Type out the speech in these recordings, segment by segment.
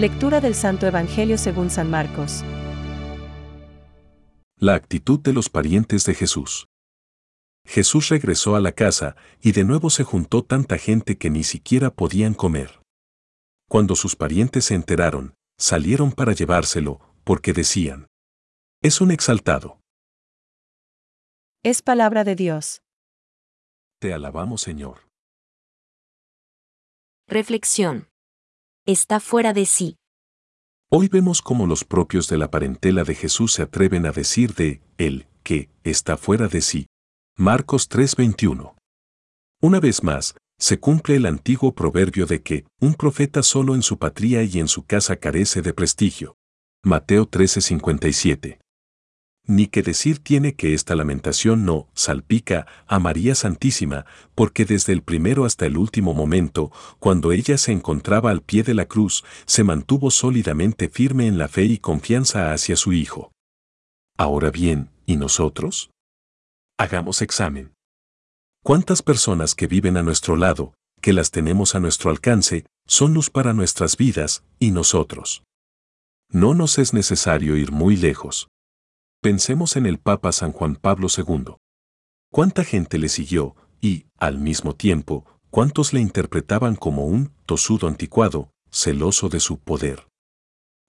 Lectura del Santo Evangelio según San Marcos. La actitud de los parientes de Jesús. Jesús regresó a la casa y de nuevo se juntó tanta gente que ni siquiera podían comer. Cuando sus parientes se enteraron, salieron para llevárselo, porque decían, es un exaltado. Es palabra de Dios. Te alabamos Señor. Reflexión. Está fuera de sí. Hoy vemos cómo los propios de la parentela de Jesús se atreven a decir de él que está fuera de sí. Marcos 3:21. Una vez más, se cumple el antiguo proverbio de que un profeta solo en su patria y en su casa carece de prestigio. Mateo 13:57. Ni que decir tiene que esta lamentación no salpica a María Santísima, porque desde el primero hasta el último momento, cuando ella se encontraba al pie de la cruz, se mantuvo sólidamente firme en la fe y confianza hacia su Hijo. Ahora bien, ¿y nosotros? Hagamos examen. ¿Cuántas personas que viven a nuestro lado, que las tenemos a nuestro alcance, son luz para nuestras vidas, y nosotros? No nos es necesario ir muy lejos. Pensemos en el Papa San Juan Pablo II. ¿Cuánta gente le siguió y, al mismo tiempo, cuántos le interpretaban como un tosudo anticuado, celoso de su poder?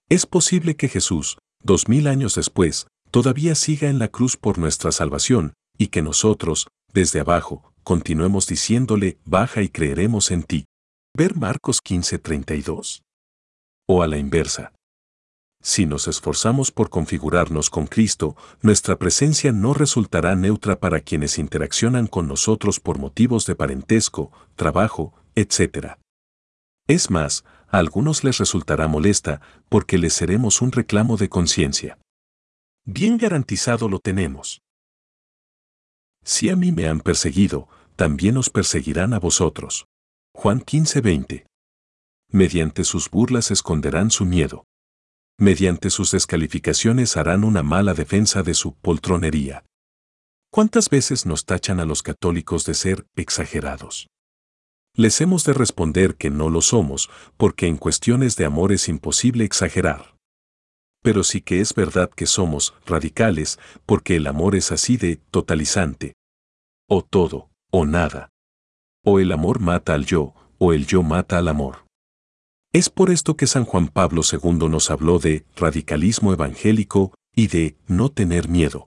Es posible que Jesús, dos mil años después, todavía siga en la cruz por nuestra salvación, y que nosotros, desde abajo, continuemos diciéndole, baja y creeremos en ti. Ver Marcos 15:32. O a la inversa. Si nos esforzamos por configurarnos con Cristo, nuestra presencia no resultará neutra para quienes interaccionan con nosotros por motivos de parentesco, trabajo, etc. Es más, a algunos les resultará molesta porque les seremos un reclamo de conciencia. Bien garantizado lo tenemos. Si a mí me han perseguido, también os perseguirán a vosotros. Juan 15:20. Mediante sus burlas esconderán su miedo mediante sus descalificaciones harán una mala defensa de su poltronería. ¿Cuántas veces nos tachan a los católicos de ser exagerados? Les hemos de responder que no lo somos, porque en cuestiones de amor es imposible exagerar. Pero sí que es verdad que somos radicales, porque el amor es así de totalizante. O todo, o nada. O el amor mata al yo, o el yo mata al amor. Es por esto que San Juan Pablo II nos habló de radicalismo evangélico y de no tener miedo.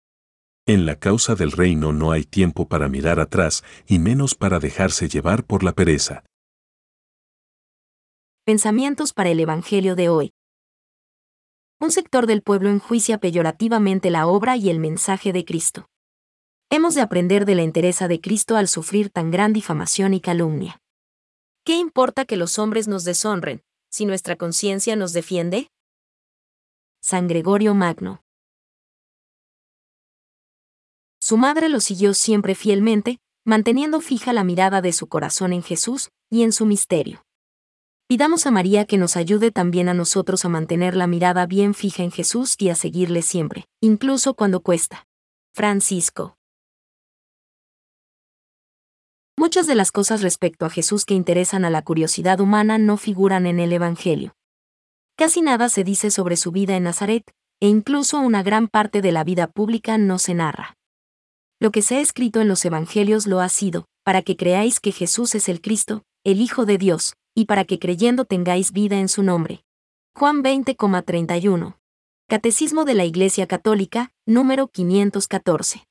En la causa del reino no hay tiempo para mirar atrás y menos para dejarse llevar por la pereza. Pensamientos para el Evangelio de hoy. Un sector del pueblo enjuicia peyorativamente la obra y el mensaje de Cristo. Hemos de aprender de la entereza de Cristo al sufrir tan gran difamación y calumnia. ¿Qué importa que los hombres nos deshonren, si nuestra conciencia nos defiende? San Gregorio Magno. Su madre lo siguió siempre fielmente, manteniendo fija la mirada de su corazón en Jesús y en su misterio. Pidamos a María que nos ayude también a nosotros a mantener la mirada bien fija en Jesús y a seguirle siempre, incluso cuando cuesta. Francisco. Muchas de las cosas respecto a Jesús que interesan a la curiosidad humana no figuran en el Evangelio. Casi nada se dice sobre su vida en Nazaret, e incluso una gran parte de la vida pública no se narra. Lo que se ha escrito en los Evangelios lo ha sido, para que creáis que Jesús es el Cristo, el Hijo de Dios, y para que creyendo tengáis vida en su nombre. Juan 20,31. Catecismo de la Iglesia Católica, número 514.